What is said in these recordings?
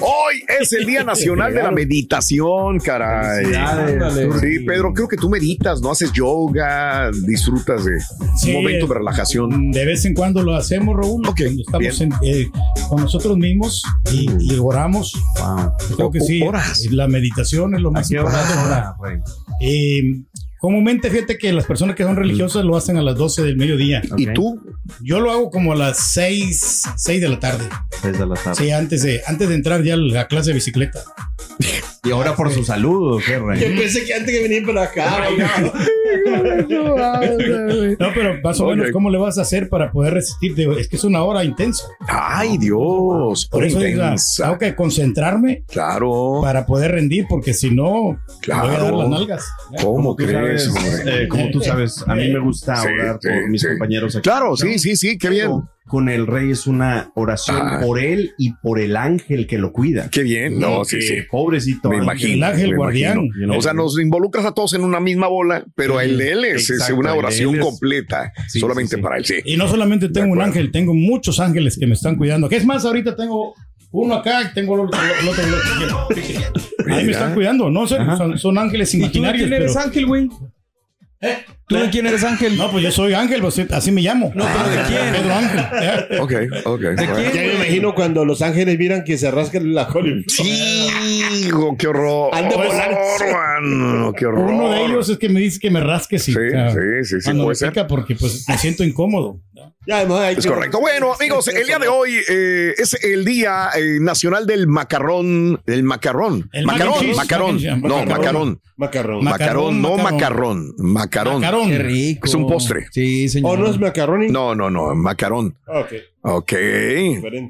Hoy es el Día Nacional de la Meditación, caray. Sí, Pedro, creo que tú meditas, ¿no? Haces yoga, disfrutas de Sí, un momento eh, de relajación. De vez en cuando lo hacemos, Raúl. Ok, cuando estamos en- eh, con nosotros mismos y, y oramos. Yo Creo que sí. Horas. La meditación es lo más importante. orar. Eh, comúnmente, fíjate que las personas que son religiosas lo hacen a las 12 del mediodía. ¿Y tú? Yo lo hago como a las 6, 6 de la tarde. Desde la tarde. Sí, antes de, antes de entrar ya a la clase de bicicleta. Y ahora por su salud, ¿o qué, Rey? Yo pensé que antes que venir para acá. No, pero más o menos, ¿cómo le vas a hacer para poder resistirte? Es que es una hora intensa. Ay, Dios. Por eso digo, intensa. tengo que concentrarme Claro, para poder rendir, porque si no, Claro. voy a dar las nalgas. ¿cómo crees? eh, como tú sabes, a mí me gusta Sí, orar sí, por mis sí. compañeros aquí. Claro, sí, sí, sí, qué bien. Con el rey es una oración Ah. por él y por el ángel que lo cuida. Qué bien. No, sí, Que sí. Pobrecito. Me ángel. imagino. El ángel me guardián. imagino. O sea, nos involucras a todos en una misma bola, pero El de él es, una oración él completa, Sí, solamente sí, sí. para él, sí. Y no solamente tengo un ángel, tengo muchos ángeles que me están cuidando. ¿Qué es más? Ahorita tengo uno acá y tengo el otro. el otro- el otro. Ahí me están cuidando. No sé, son, son ángeles ¿Y tú imaginarios. quién eres pero- ángel, güey? ¿Eh? ¿Tú de quién eres ángel? No, pues yo soy ángel, pues, así me llamo. No, pero ¿de quién? Pedro Ángel. ¿eh? Ok, ok. Ya me imagino cuando los ángeles miran que se rascan la columna. Sí, hijo, qué horror. Volar. mano, qué horror. Uno de ellos es que me dice que me rasque si Sí, sí, sí, sí, cuando puede me ser. porque pues me siento incómodo. Ya, además, hay Es que- correcto. Bueno, amigos, el día de hoy eh, es el día eh, nacional del macarrón. Del macarrón. El mac and macarón, cheese, macarón. mac and cheese, No. Macarrón. Ma- Macarón, no macarrón. Macarón. Macarón. Qué rico. Es un postre. Sí, señor. ¿O no es macaroni? No, no, no, macarón. Ok. Ok.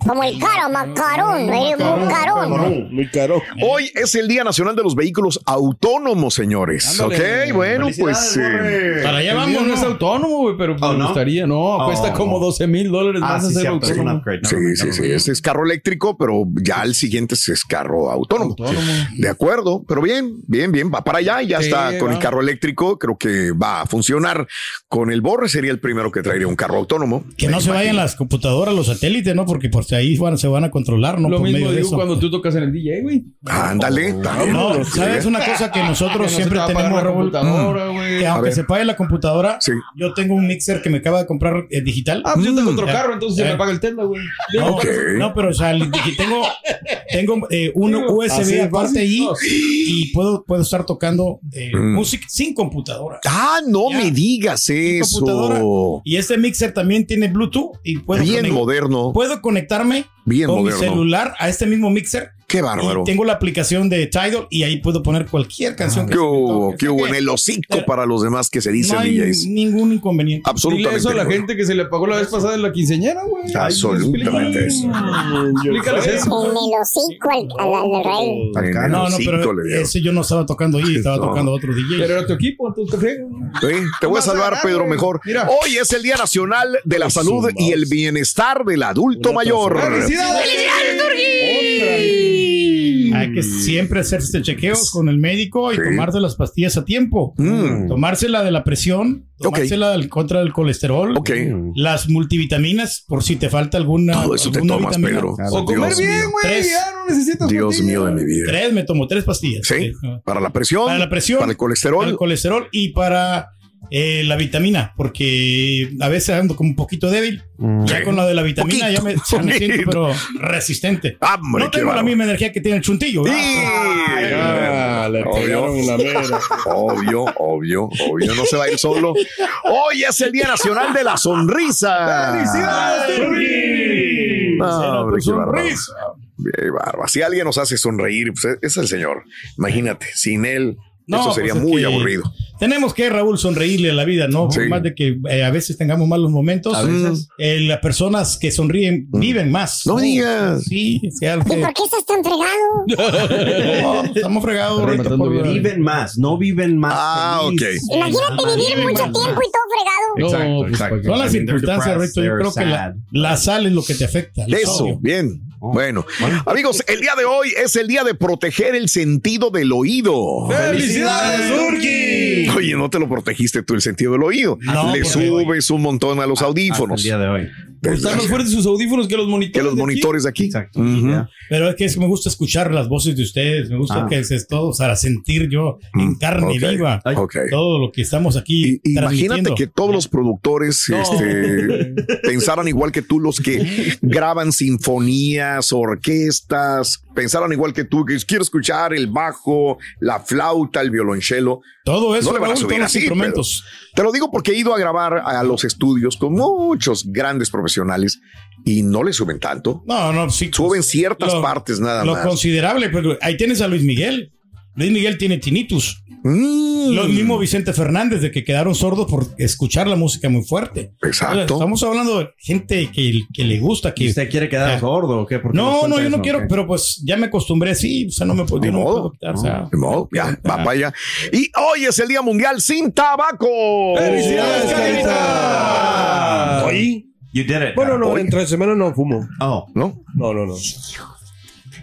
Como el caro, macarón, eh, macarón. Macarón, Muy caro. Hoy es el Día Nacional de los Vehículos Autónomos, señores. Ándale. Ok, bueno, pues. Eh, Para allá El vamos, no ¿no? es autónomo, güey, pero Oh, me ¿no? gustaría. No, Oh. cuesta como 12 mil dólares Ah, más sí, hacer un autónomo. upgrade. Sí, sí, sí. Este es carro eléctrico, pero ya el siguiente es carro autónomo. Autónomo. De acuerdo, pero bien, bien, bien. Va para allá y ya Sí, está con el carro eléctrico. Creo que va a funcionar. Con el Borre sería el primero que traería un carro autónomo. Que no se vayan imagino. las computadoras, los satélites, ¿no? Porque por ahí van, se van a controlar, ¿no? Lo por mismo medio de digo eso. cuando tú tocas en el DJ, güey. Ándale. No. ¿sabes una cosa que nosotros siempre tenemos, la computadora, güey. Que aunque se pague la computadora, Sí. yo tengo un mixer que me acaba de comprar eh, digital. Ah, pues yo tengo otro Ya. carro, entonces se me paga el Tesla, güey. No, pero o sea, tengo, tengo eh, un USB aparte ahí y puedo, puedo estar tocando eh, Mm. música sin computadora. Ah, no Ya. me digas eso. computadora. Y este mixer también tiene Bluetooth y puedo, Bien moderno. puedo conectarme Bien con moderno. mi celular a este mismo mixer Qué bárbaro. Y tengo la aplicación de Tidal y ahí puedo poner cualquier canción. que ¿Qué hubo? ¿Qué hubo? En el hocico para los demás que se dicen No hay DJs. ningún inconveniente. Absolutamente. Dile eso a la gente que se le pagó la vez pasada en la quinceañera, güey. Ay, Absolutamente eso. Explícales eso. En el hocico al, al, rey. No, no, pero ese yo no estaba tocando ahí, estaba No. tocando otro DJ. Pero era tu equipo, tú te. Sí, te voy a salvar, Pedro, mejor. Mira. Hoy es el Día Nacional de la Salud y el Bienestar del Adulto Mayor. ¡Felicidades! Hay que siempre hacerse chequeos con el médico y Sí. tomarse las pastillas a tiempo. Mm. Tomarse la de la presión, tomarse la del contra del colesterol, Ok. las multivitaminas por si te falta alguna. Todo eso te alguna tomas, vitamina. Pedro. O comer Dios bien, güey. Tres. Ya no necesitas Dios pastillas. mío de mi vida. Tres, me tomo tres pastillas. Sí, para la presión, Para la presión, para el colesterol. para el colesterol y para eh, la vitamina, porque a veces ando como un poquito débil. Ya con la de la vitamina ya me, ya me siento Poquito. pero resistente. Hombre, no tengo la misma energía que tiene el chuntillo. Ah, le la mera. Obvio, obvio, obvio, no se va a ir solo. Hoy es el Día Nacional de la Sonrisa. ¡Felicidades! No, hombre, sonrisa. Bárbaro. Si alguien nos hace sonreír, pues es el Señor. Imagínate, sin Él, No, eso sería pues es muy que aburrido. Tenemos que, Raúl, sonreírle a la vida, ¿no? Por Sí. más de que eh, a veces tengamos malos momentos. A veces. eh, las personas que sonríen viven más. No digas. Sí, sí, algo ¿Y que- por qué estás tan fregado? No, estamos fregados. Por-. Viven más, no viven más. Ah, feliz. ok. Imagínate vivir mucho más. tiempo y todo fregado. No, Exacto, pues, exacto. Son las circunstancias, Reto. Yo creo que la, la sal es lo que te afecta. Eso, bien. Bueno, amigos, el día de hoy es el día de proteger el sentido del oído. ¡Felicidades, Turquí! Oye, no te lo protegiste tú el sentido del oído. No, Le subes un montón a los Hasta audífonos. el día de hoy. Están más fuertes sus audífonos que los monitores. que los de aquí. monitores de aquí. Exacto. Pero es que es que me gusta escuchar las voces de ustedes. Me gusta Ah. que es todo para sentir yo en Mm, carne ok. viva Ay. Ok. todo lo que estamos aquí. Y- Imagínate que todos los productores este, pensaran igual que tú, los que graban sinfonías, orquestas, pensaran igual que tú, que quiero escuchar el bajo, la flauta, el violonchelo. todo eso, no le van a Raúl, subir todos los así, instrumentos. Te lo digo porque he ido a grabar a los estudios con muchos grandes profesionales y no le suben tanto. No, no, sí. Suben ciertas lo- partes nada Lo más. considerable, pero ahí tienes a Luis Miguel. Luis Miguel tiene tinnitus. Mm, Lo mismo Vicente Fernández, de que quedaron sordos por escuchar la música muy fuerte. Exacto. Estamos hablando de gente que, que le gusta, que... ¿Usted quiere quedar sordo o qué? ¿Por qué nos No, no, yo no eso? quiero, ¿Qué? pero pues ya me acostumbré así, o sea, no me, puedo- yo no modo. puedo quitar, o sea, Ni modo, ya, va para allá. Y hoy es el Día Mundial sin tabaco. ¡Felicidades, Carita! Oye, You did it. bueno, no, entre semana no fumo. Oh, ¿No? No, no, no.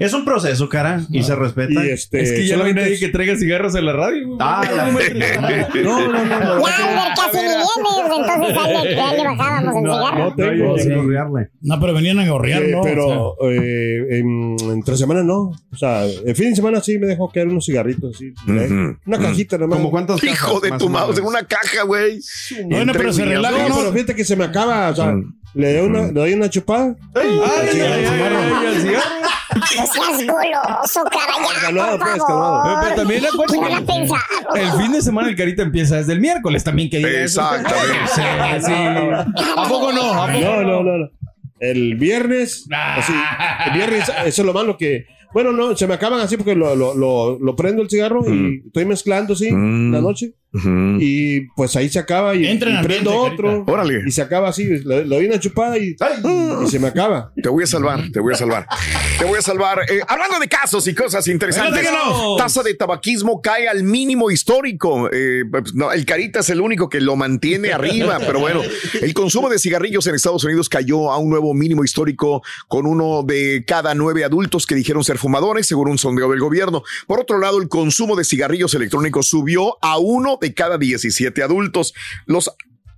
Es un proceso, cara, y se respeta. Y este, Es que ya no hay nadie que traiga cigarros en la radio. güey. Ah, la- No, no, no, no. Ya, Albert casi ni viene, entonces ya le, ya le bajábamos el cigarro. No tengo. Gorrearle. No, pero venían a gorrear, Eh, ¿no? pero O sea, eh, en- entre semana no. O sea, el fin de semana sí me dejó caer unos cigarritos así. ¿eh? Una cajita nomás. ¿Cómo cuántos Hijo de tu mouse, en una caja, güey. bueno, pero se relaja, No, ¿no? pero fíjate que se me acaba. O sea, Mm. le, doy una, le doy una chupada. Ay, ay, ay, ay, el cigarro. No seas goloso, cara, ya, Calmado, por pues, favor. Pero también acuérdate ¿Qué van a que pensar? El fin de semana el carita empieza desde el miércoles también que diga eso. Exactamente. Sí, sí. ¿A poco no? ¿A poco No, no, no, no. El viernes. así, el viernes, eso es lo malo que. Bueno, no, se me acaban así porque lo, lo, lo, lo prendo el cigarro y estoy mezclando así Mm. la noche. Y pues ahí se acaba y, Entra en y prendo ambiente, otro. Órale. Y se acaba así. Le, doy una chupada y, y se me acaba. Te voy a salvar, te voy a salvar. Te voy a salvar. Eh, hablando de casos y cosas interesantes, tasa de tabaquismo cae al mínimo histórico. Eh, pues, no, el Carita es el único que lo mantiene arriba, pero bueno, el consumo de cigarrillos en Estados Unidos cayó a un nuevo mínimo histórico con uno de cada nueve adultos que dijeron ser fumadores, según un sondeo del gobierno. Por otro lado, el consumo de cigarrillos electrónicos subió a uno de cada 17 adultos. Los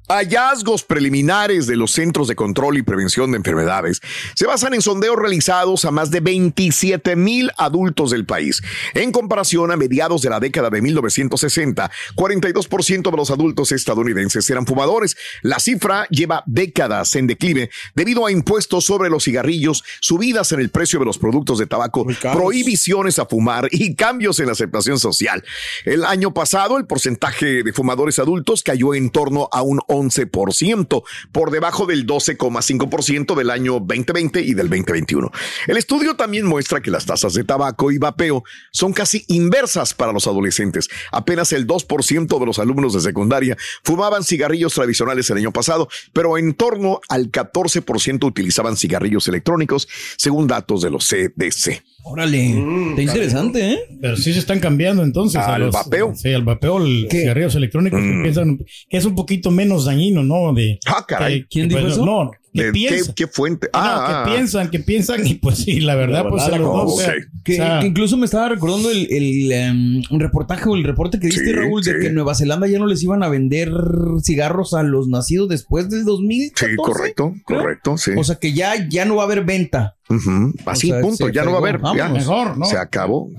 Hallazgos preliminares de los Centros de Control y Prevención de Enfermedades se basan en sondeos realizados a más de 27 mil adultos del país. En comparación a mediados de la década de 1960, 42% de los adultos estadounidenses eran fumadores. La cifra lleva décadas en declive debido a impuestos sobre los cigarrillos, subidas en el precio de los productos de tabaco, prohibiciones a fumar y cambios en la aceptación social. El año pasado, el porcentaje de fumadores adultos cayó en torno a un 11%, por debajo del 12,5% del año 2020 y del 2021. El estudio también muestra que las tasas de tabaco y vapeo son casi inversas para los adolescentes. Apenas el 2% de los alumnos de secundaria fumaban cigarrillos tradicionales el año pasado, pero en torno al 14% utilizaban cigarrillos electrónicos, según datos de los CDC. Órale, está interesante, ¿eh? Pero sí se están cambiando entonces. a ¿Al los- vapeo? Sí, al vapeo, el cigarrillos electrónicos que Mm. piensan que es un poquito menos dañino, ¿no? De, Ah, caray. que- ¿Quién que, dijo pues, eso? No, que ¿De piensan. qué, qué fuente? No, Ah, que piensan, que piensan y pues sí, la verdad, pues a los dos, o sea. Que, o sea, que incluso me estaba recordando el, el, un reportaje o el reporte que diste, Sí, Raúl, de que en Nueva Zelanda ya no les iban a vender cigarros a los nacidos después del 2014. Sí, correcto, creo. correcto, sí. O sea que ya, ya no va a haber venta. Así, o sea, punto, ya no va a haber. fregó, ya. mejor, ¿no? Se acabó.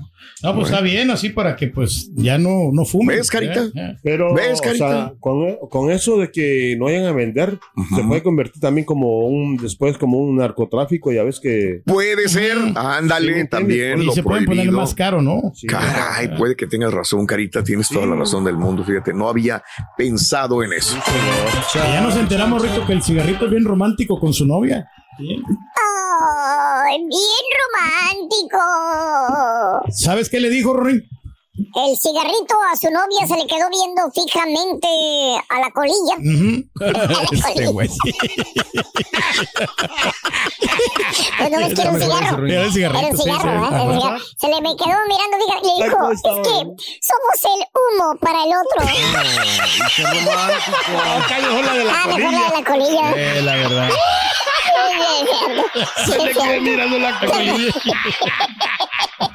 No, pues está bien así para que pues ya no, no fumen. ¿Ves, Carita? Pero, ¿Ves, o Carita? sea, con, con eso de que no vayan a vender, se puede convertir también como un, después como un narcotráfico, ya ves que... Puede ser, ándale, Sí, también Y lo se pueden poner prohibido. más caro, ¿no? Sí, Caray, puede que tengas razón, Carita, tienes toda la razón del mundo. Fíjate, no había pensado en eso. Ya nos enteramos, Rito, que el cigarrito es bien romántico con su novia. Sí. ¡Ay, bien romántico! ¿Sabes qué le dijo, Rory? El cigarrito a su novia se le quedó viendo fijamente a la colilla. Ujú. Este güey. Pues no ves que era un cigarro. Era el cigarrito, Era un sí, cigarro, sí. Ajá. cigarro. Se le me quedó mirando fija- y le dijo, es que somos el humo para el otro. Acá mejor la de la Ah, mejor la colilla. de la colilla. Eh, la verdad. Sí, Se le quedó mirando la colilla.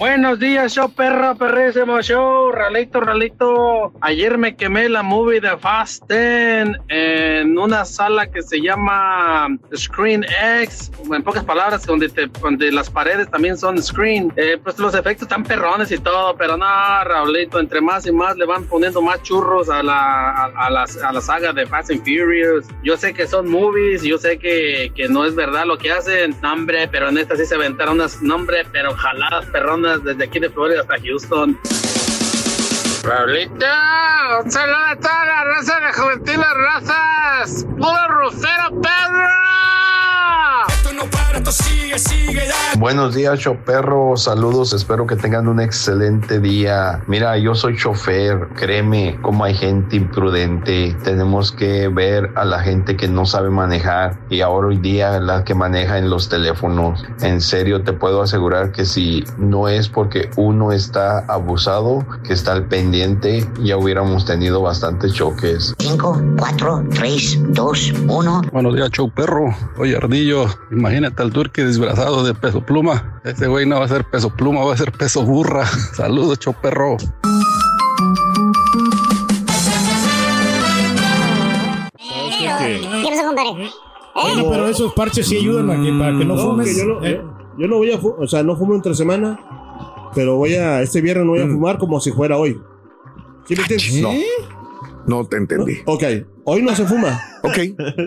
Buenos días, show perro, perrísimo show, Ralito, Ralito. Ayer me quemé la movie de Fast 10 en una sala que se llama Screen X, en pocas palabras, donde, te, donde las paredes también son screen. Eh, pues los efectos están perrones y todo, pero no, Raulito, entre más y más le van poniendo más churros a la, a, a la, a la saga de Fast and Furious. Yo sé que son movies, yo sé que, que no es verdad lo que hacen, no, hombre, pero en esta sí se aventaron unas, no, pero jaladas perronas desde aquí de Florida hasta Houston. Raulito, un saludo a toda la raza de Juventiles Razas, puro rufero perro. Esto sigue, sigue ya. Buenos días, choperro. Saludos. Espero que tengan un excelente día. Mira, yo soy chofer. Créeme cómo hay gente imprudente. Tenemos que ver a la gente que no sabe manejar y ahora hoy día la que maneja en los teléfonos. En serio, te puedo asegurar que si no es porque uno está abusado, que está al pendiente, ya hubiéramos tenido bastantes choques. 5, 4, 3, 2, 1. Buenos días, show perro. Oye, Ardillo, imagínate al turque disfrazado de peso pluma. Este güey no va a ser peso pluma, va a ser peso burra. Saludos, show perro. ¿Qué pasó, compadre? Oye, pero esos parches sí ayudan a que, para que no, No, fumes. que yo, no, ¿eh? yo no voy a fu- o sea, no fumo entre semana, pero voy a, este viernes no voy a Mm. fumar como si fuera hoy. ¿Sí me entiendes? No. No te entendí. Ok, hoy no se fuma. Ok.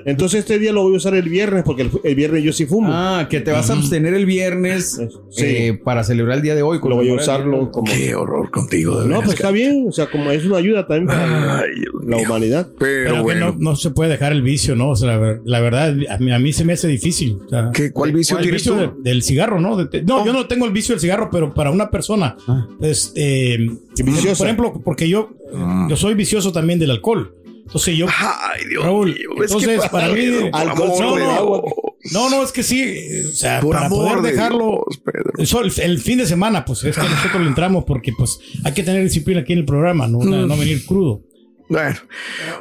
Entonces este día lo voy a usar el viernes porque el, el viernes yo sí fumo. Ah, que te vas a abstener el viernes Sí. eh, para celebrar el día de hoy. Lo voy a usarlo como... Qué horror contigo. de No, pues está bien, o sea, como es una ayuda también para Ay, la humanidad. Pero, Pero que bueno. no, no se puede dejar el vicio, ¿no? O sea, la, ver- la verdad, a mí, a mí se me hace difícil. O sea, ¿Qué- cuál vicio tienes tú? de- del cigarro, ¿no? De- de- no, yo no tengo el vicio del cigarro, pero para una persona, pues, eh, Viciosa. por ejemplo, porque yo, yo soy vicioso también del alcohol. Entonces yo. Ay, Dios Raúl, mío, es que entonces por para mí. Pedro, amor no, no, Dios. no, no, es que sí. O sea, Por para poder de dejarlo. eso, el, el fin de semana, pues es que nosotros le entramos porque pues hay que tener disciplina aquí en el programa, no, no, no venir crudo. Bueno,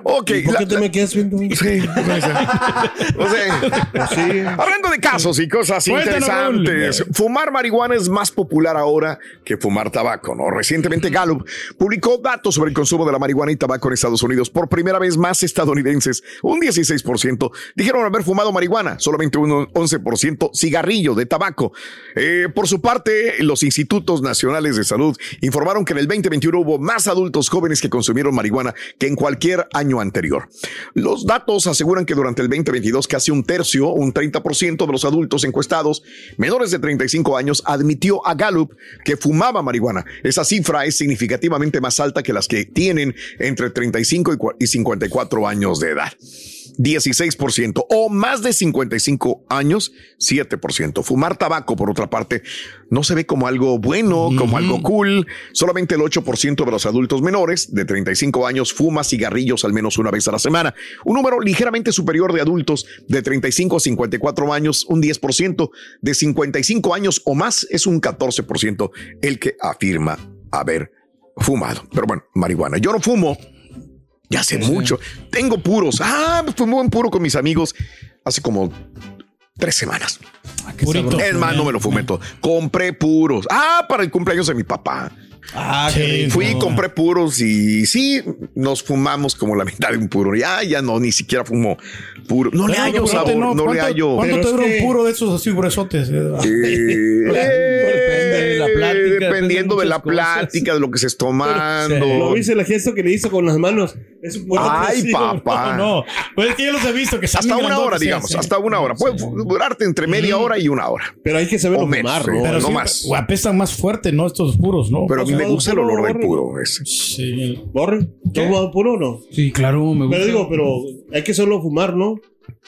ok. ¿Y por qué te me quedas viendo? Sí, o sea, o sea, hablando de casos y cosas Cuéntanos, interesantes, Raúl. fumar marihuana es más popular ahora que fumar tabaco, ¿no? Recientemente Gallup publicó datos sobre el consumo de la marihuana y tabaco en Estados Unidos. Por primera vez más estadounidenses, un 16%, dijeron haber fumado marihuana, solamente un 11% cigarrillo de tabaco. Eh, por su parte, los institutos nacionales de salud informaron que en el 2021 hubo más adultos jóvenes que consumieron marihuana que en cualquier año anterior. Los datos aseguran que durante el 2022 casi un tercio, un 30% de los adultos encuestados menores de 35 años admitió a Gallup que fumaba marihuana. Esa cifra es significativamente más alta que las que tienen entre 35 y cua- y 54 años de edad. 16% o más de 55 años, 7%. Fumar tabaco, por otra parte, no se ve como algo bueno, como algo cool. Solamente el 8% de los adultos menores de 35 años fuma cigarrillos al menos una vez a la semana. Un número ligeramente superior de adultos de 35 a 54 años, un 10%. De 55 años o más es un 14% el que afirma haber fumado. Pero bueno, marihuana. Yo no fumo. Ya hace mucho. Tengo puros. Ah, fumé un puro con mis amigos hace como tres semanas. Más, no me lo fumé todo. Compré puros. Ah, para el cumpleaños de mi papá. Ah, rico. Fui, compré puros y sí, nos fumamos como la mitad de un puro. Ya, ya no, ni siquiera fumo puro. No le No, hallo no, sabor, no, le ¿cuánto- hallo. ¿Cuánto Pero te dura un puro de esos así gruesotes? Depende de la plática, Dependiendo de de la cosas. plática, de lo que se esté tomando. ¿Lo viste el gesto que le hizo con las manos? Es un Ay, papá. No, no. Pues es que yo los he visto que Hasta una hora, digamos, sí, sí. hasta una hora. Puede durarte entre media hora y una hora. Pero hay que saberlo fumar, sí. ¿no? Pero no sí, más. apestan más fuerte, ¿no? Estos puros, ¿no? Pero me gusta el puro, olor del borre? puro. ese. Sí. ¿Borre? ¿Tú has fumado puro o no? Sí, claro, me gusta. Pero digo, pero hay que solo fumar, ¿no?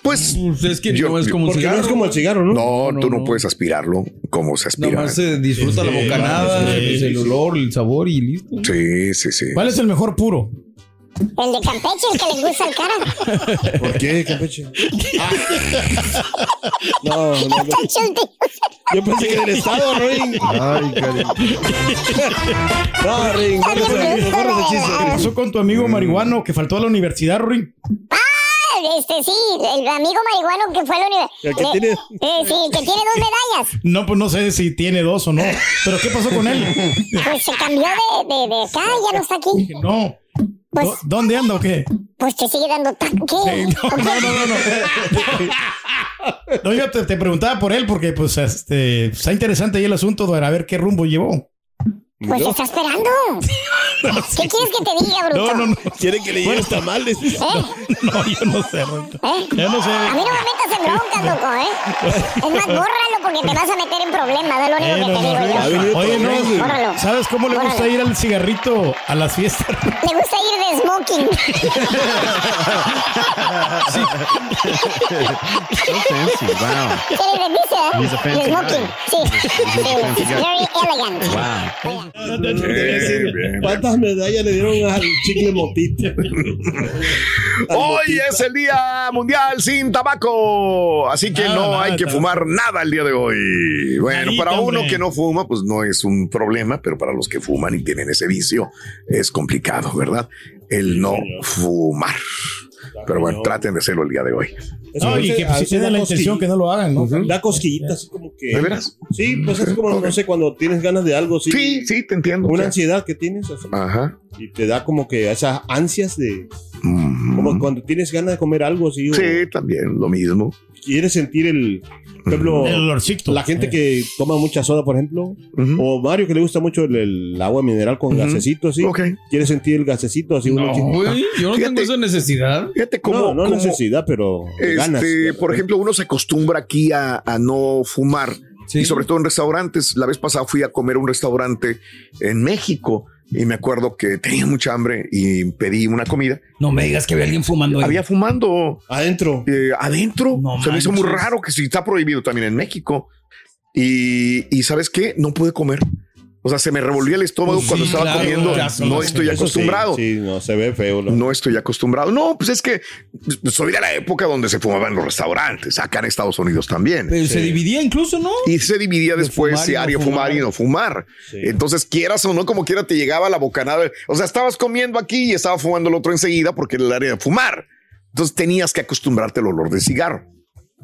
Pues Pues es que Yo- no es como Porque cigarro. no es como el cigarro, ¿no? no, no, tú no, no. puedes aspirarlo como se aspira. Nada más se disfruta Sí, la bocanada, sí, sí, el olor, el sabor y listo. Sí, sí, sí. ¿Cuál es el mejor puro? El de Campeche, el que les gusta el cara. ¿Por qué, Campeche? No, no, no. El de- Yo pensé que del estado, Ring. Ay, cariño. No, Ring, ¿Qué pasó con tu amigo marihuano que faltó a la universidad, Rory? Ah, este sí, el amigo marihuano que fue a la universidad. El que tiene- Eh, sí, el que tiene dos medallas. No, pues no sé si tiene dos o no. Pero ¿qué pasó con él? Pues se cambió de, de, de acá, ya no está aquí. No. Pues- ¿Dó- ¿Dónde anda o qué? Pues te sigue dando taco. ¿Qué? Sí, no, no, no, no, no. No, yo te, te preguntaba por él porque, pues, este, está interesante ahí el asunto de a ver qué rumbo llevó. Pues está esperando. ¿Qué quieres que te diga, bruto? No, no, no. Quiere que le lleves tamales. ¿Eh? No, yo no sé, Roito. ¿Eh? Yo no sé. A mí no me metas en broncas, loco, ¿eh? Es más, bórralo porque te vas a meter en problemas, es lo único Eh, que no, te no, digo yo. Oye, no, Bórralo. ¿sabes cómo le gusta ir al cigarrito a las fiestas? Le gusta ir de smoking. So fancy. Wow. ¿Qué le dice, eh? He's a fancy De smoking. guy. Sí. Sí, very elegant. Wow. ¿Cuántas medallas le dieron al chicle motito? Hoy es el Día Mundial sin Tabaco, así que Nada, no nada hay que tabaco. fumar nada el día de hoy. Bueno, para uno que no fuma, pues no es un problema, pero para los que fuman y tienen ese vicio, es complicado, ¿verdad? El no fumar. Pero bueno, traten de hacerlo el día de hoy. No, y que pues, si tienen la intención que no lo hagan, ¿no? Da cosquillitas así como que. ¿De veras? Sí, pues es como, no sé, cuando tienes ganas de algo, sí. Sí, sí, te entiendo. Una Sí. ansiedad que tienes así, Ajá. y te da como que esas ansias de. Como cuando tienes ganas de comer algo así. o Sí, también, lo mismo. Quieres sentir el. Por ejemplo, El olorcito. la gente que toma mucha soda, por ejemplo, o Mario que le gusta mucho el, el agua mineral con gasecito, así. Ok. Quiere sentir el gasecito así. uno No, chico. güey, yo no Fíjate. tengo esa necesidad. Fíjate cómo. no, no cómo, necesidad, pero ganas. Este, por ejemplo, uno se acostumbra aquí a, a no fumar. Sí. Y sobre todo en restaurantes. La vez pasada fui a comer a un restaurante en México y me acuerdo que tenía mucha hambre y pedí una comida. No me digas que había alguien fumando ahí. Había fumando Adentro. eh, adentro. No Se me hizo muy raro que si está prohibido también en México. Y, y ¿sabes qué? No pude comer O sea, se me revolvía el estómago Pues cuando sí, estaba claro, comiendo. no estoy sí, acostumbrado. Sí, no, se ve feo. ¿no? No estoy acostumbrado. No, pues es que soy de la época donde se fumaban en los restaurantes, acá en Estados Unidos también. Pero se dividía incluso, ¿no? Y se dividía después si no área fumar. fumar y no fumar. Entonces, quieras o no, como quiera, te llegaba la bocanada. O sea, estabas comiendo aquí y estaba fumando el otro enseguida porque era el área de fumar. Entonces tenías que acostumbrarte al olor de cigarro.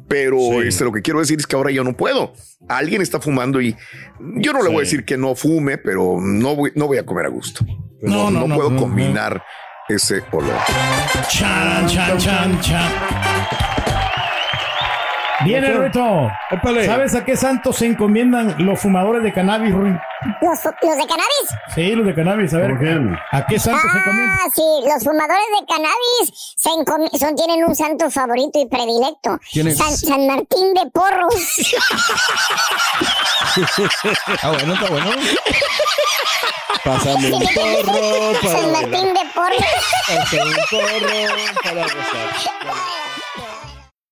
Pero este, lo que quiero decir es que ahora yo no puedo. Alguien está fumando y yo no le voy a decir que no fume, pero no voy, no voy a comer a gusto. No, No, no, puedo combinar ese olor. Chan, chan, chan, chan. Viene reto. ¿Sabes a qué santos se encomiendan los fumadores de cannabis, Ruin? ¿Los, los de cannabis? Sí, los de cannabis. A ver, ¿a qué santos se encomiendan? Ah, sí, los fumadores de cannabis se encomi- son, tienen un santo favorito y predilecto. ¿Quién es? San, San Martín de Porros. Ah, bueno, está bueno. Pásame un porro para San. Martín de Porros. Pásame un porro para gozar.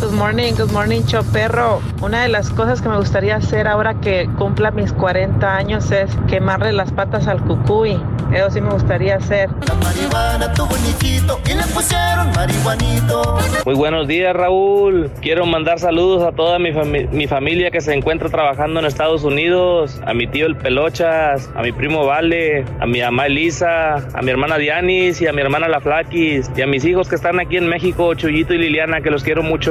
Good morning, good morning, Choperro. Una de las cosas que me gustaría hacer ahora que cumpla mis 40 años es quemarle las patas al cucuy. Eso sí me gustaría hacer. marihuana tu bonitito y le pusieron marihuanito. Muy buenos días, Raúl. Quiero mandar saludos a toda mi, fami- mi familia que se encuentra trabajando en Estados Unidos, a mi tío el Pelochas, a mi primo Vale, a mi mamá Elisa, a mi hermana Dianis y a mi hermana La Flaquis, y a mis hijos que están aquí en México, Chuyito y Liliana, que los quiero mucho.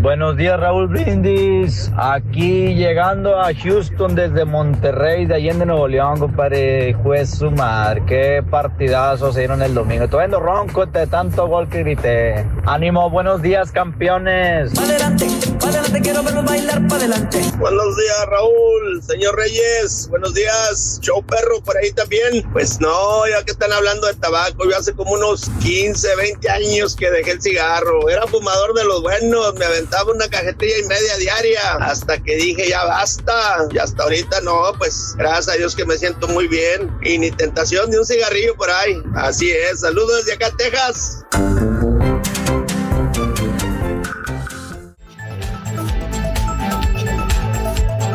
Buenos días Raúl Brindis, aquí llegando a Houston desde Monterrey, de Allende Nuevo León, compadre, juez Sumar, qué partidazo se dieron el domingo, estoy viendo ronco de tanto gol que grité, ánimo, buenos días campeones. Adelante adelante, quiero verlos bailar para adelante. Buenos días, Raúl. Señor Reyes, buenos días. Show perro por ahí también. Pues no, ya que están hablando de tabaco, yo hace como unos 15, 20 años que dejé el cigarro. Era fumador de los buenos, me aventaba una cajetilla y media diaria. Hasta que dije, ya basta. Y hasta ahorita no, pues gracias a Dios que me siento muy bien. Y ni tentación de un cigarrillo por ahí. Así es. Saludos desde acá, Texas.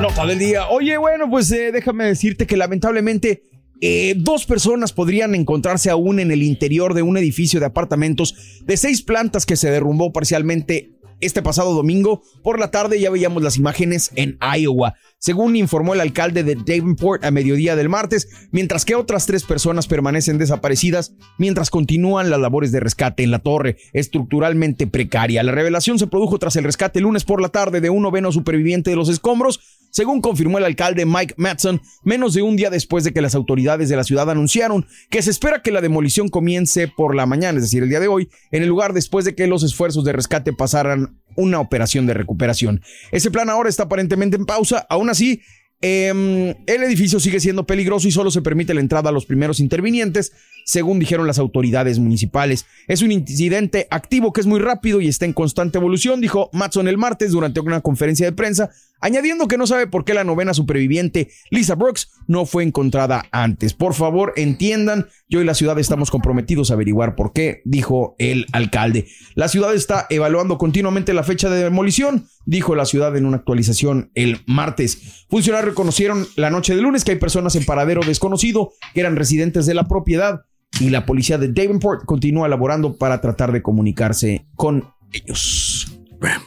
Nota del día. Oye, bueno, pues eh, déjame decirte que lamentablemente eh, dos personas podrían encontrarse aún en el interior de un edificio de apartamentos de seis plantas que se derrumbó parcialmente este pasado domingo por la tarde. Ya veíamos las imágenes en Iowa. Según informó el alcalde de Davenport a mediodía del martes, mientras que otras tres personas permanecen desaparecidas mientras continúan las labores de rescate en la torre, estructuralmente precaria. La revelación se produjo tras el rescate el lunes por la tarde de un noveno superviviente de los escombros, según confirmó el alcalde Mike Matson, menos de un día después de que las autoridades de la ciudad anunciaron que se espera que la demolición comience por la mañana, es decir, el día de hoy, en el lugar después de que los esfuerzos de rescate pasaran una operación de recuperación. Ese plan ahora está aparentemente en pausa, aún así, em, el edificio sigue siendo peligroso y solo se permite la entrada a los primeros intervinientes, según dijeron las autoridades municipales. Es un incidente activo que es muy rápido y está en constante evolución, dijo Matson el martes durante una conferencia de prensa, añadiendo que no sabe por qué la novena superviviente, Lisa Brooks, no fue encontrada antes. Por favor, entiendan, yo y la ciudad estamos comprometidos a averiguar por qué, dijo el alcalde. La ciudad está evaluando continuamente la fecha de demolición, dijo la ciudad en una actualización el martes. Funcionarios reconocieron la noche de lunes que hay personas en paradero desconocido que eran residentes de la propiedad y la policía de Davenport continúa elaborando para tratar de comunicarse con ellos.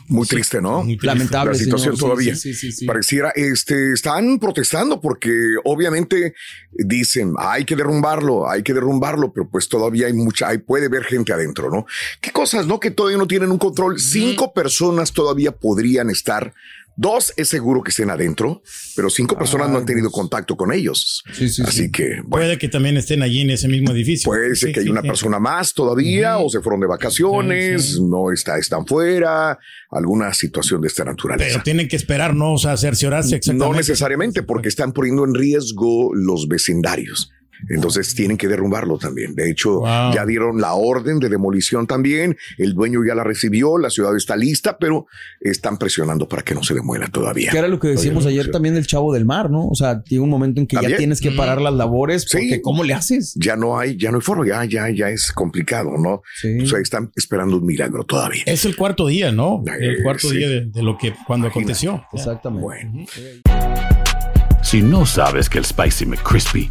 Muy triste, ¿no? Lamentable, La situación señor. todavía. Sí, sí, sí, sí. Pareciera, este, están protestando porque obviamente dicen, hay que derrumbarlo, hay que derrumbarlo, pero pues todavía hay mucha, hay, puede haber gente adentro, ¿no? ¿Qué cosas, no? Que todavía no tienen un control. Cinco personas todavía podrían estar. Dos es seguro que estén adentro, pero cinco personas no han tenido contacto con ellos. Así que, bueno, Puede que también estén allí en ese mismo edificio. puede ser que hay una persona más todavía o se fueron de vacaciones, no está, están fuera, alguna situación de esta naturaleza. Pero tienen que esperar, no, o sea, cerciorarse exactamente. No necesariamente, porque están poniendo en riesgo los vecindarios. Entonces tienen que derrumbarlo también. De hecho, ya dieron la orden de demolición también. El dueño ya la recibió, la ciudad está lista, pero están presionando para que no se demuela todavía. Que era lo que decíamos ayer también del Chavo del Mar, ¿no? O sea, llega un momento en que ya tienes que parar las labores porque Sí. ¿cómo le haces? Ya no hay, ya no hay forma, ya, ya, ya es complicado, ¿no? O sea, están esperando un milagro todavía. Es el cuarto día, ¿no? El cuarto sí. día de, de lo que cuando aconteció. Exactamente. Si no sabes que el Spicy McCrispy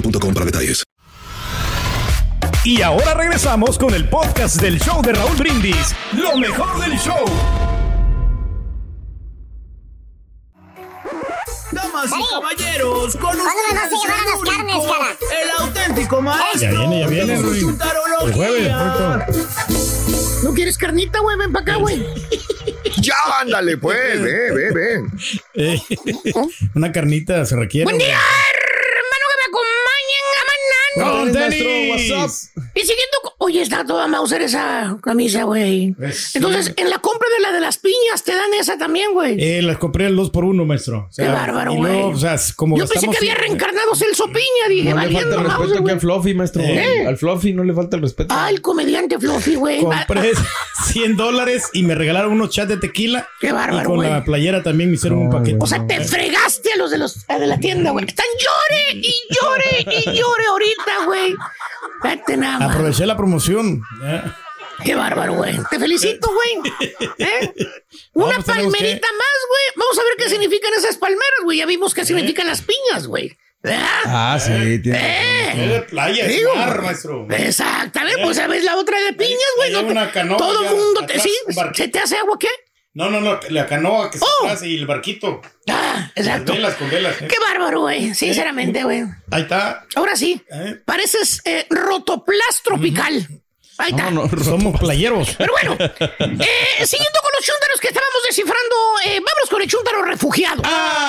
boostmobile.com para detalles. Y ahora regresamos con el podcast del show de Raúl Brindis. Lo mejor del show. Damas y caballeros, con ¿Cuándo me vas a ustedes a el las carnes, único, cara? el auténtico maestro. Ya viene, ya viene, chuntarología. El jueves, ¿No quieres carnita, güey? Ven para acá, güey. Ya, ándale, pues, ve, ve, ve. Eh, una carnita se requiere. Buen día, güey. Hermano, que me acompañen a Con mañana. tenis. Y siguiendo, con- oye, está toda Mauser esa camisa, güey. Entonces, en la compra de la de las piñas te dan esa también, güey. Eh, las compré al 2 por 1 maestro. O sea, Qué bárbaro, güey. O sea, es como Yo pensé que había reencarnado Celso Piña, dije, No le falta valiendo el respeto Mauser, aquí güey. al Fluffy, maestro. ¿Eh? Al Fluffy no le falta el respeto. Ah, el comediante Fluffy, güey. Compré 100 dólares y me regalaron unos chats de tequila. Qué bárbaro, Y con la playera también me hicieron un paquete. O sea, te fregaste a los de los de la tienda, güey. Están llore y llore y llore ahorita, güey. Vete nada más. Aproveché la promoción. ¿Eh? Qué bárbaro, güey. Te felicito, güey. ¿Eh? Una pues palmerita más, güey. Vamos a ver qué significan esas palmeras, güey. Ya vimos qué significan las piñas, güey. ¿Verdad? Ah, sí, tiene. Eh. de playa, es Digo, mar, maestro. Exactamente, pues sabes la otra de piñas, güey. No todo el mundo te sí. ¿Se te hace agua qué? No, no, no, la canoa que se Oh. hace y el barquito. Ah, exacto. Con velas, con velas. ¿eh? Qué bárbaro, güey. Sinceramente, güey. Ahí está. Ahora sí. ¿Eh? Pareces eh, rotoplas tropical. Ahí está. No, no, somos playeros. Pero bueno, eh, siguiendo con los chúntaros que estábamos descifrando, eh, vámonos con el chúntaro refugiado. Ah.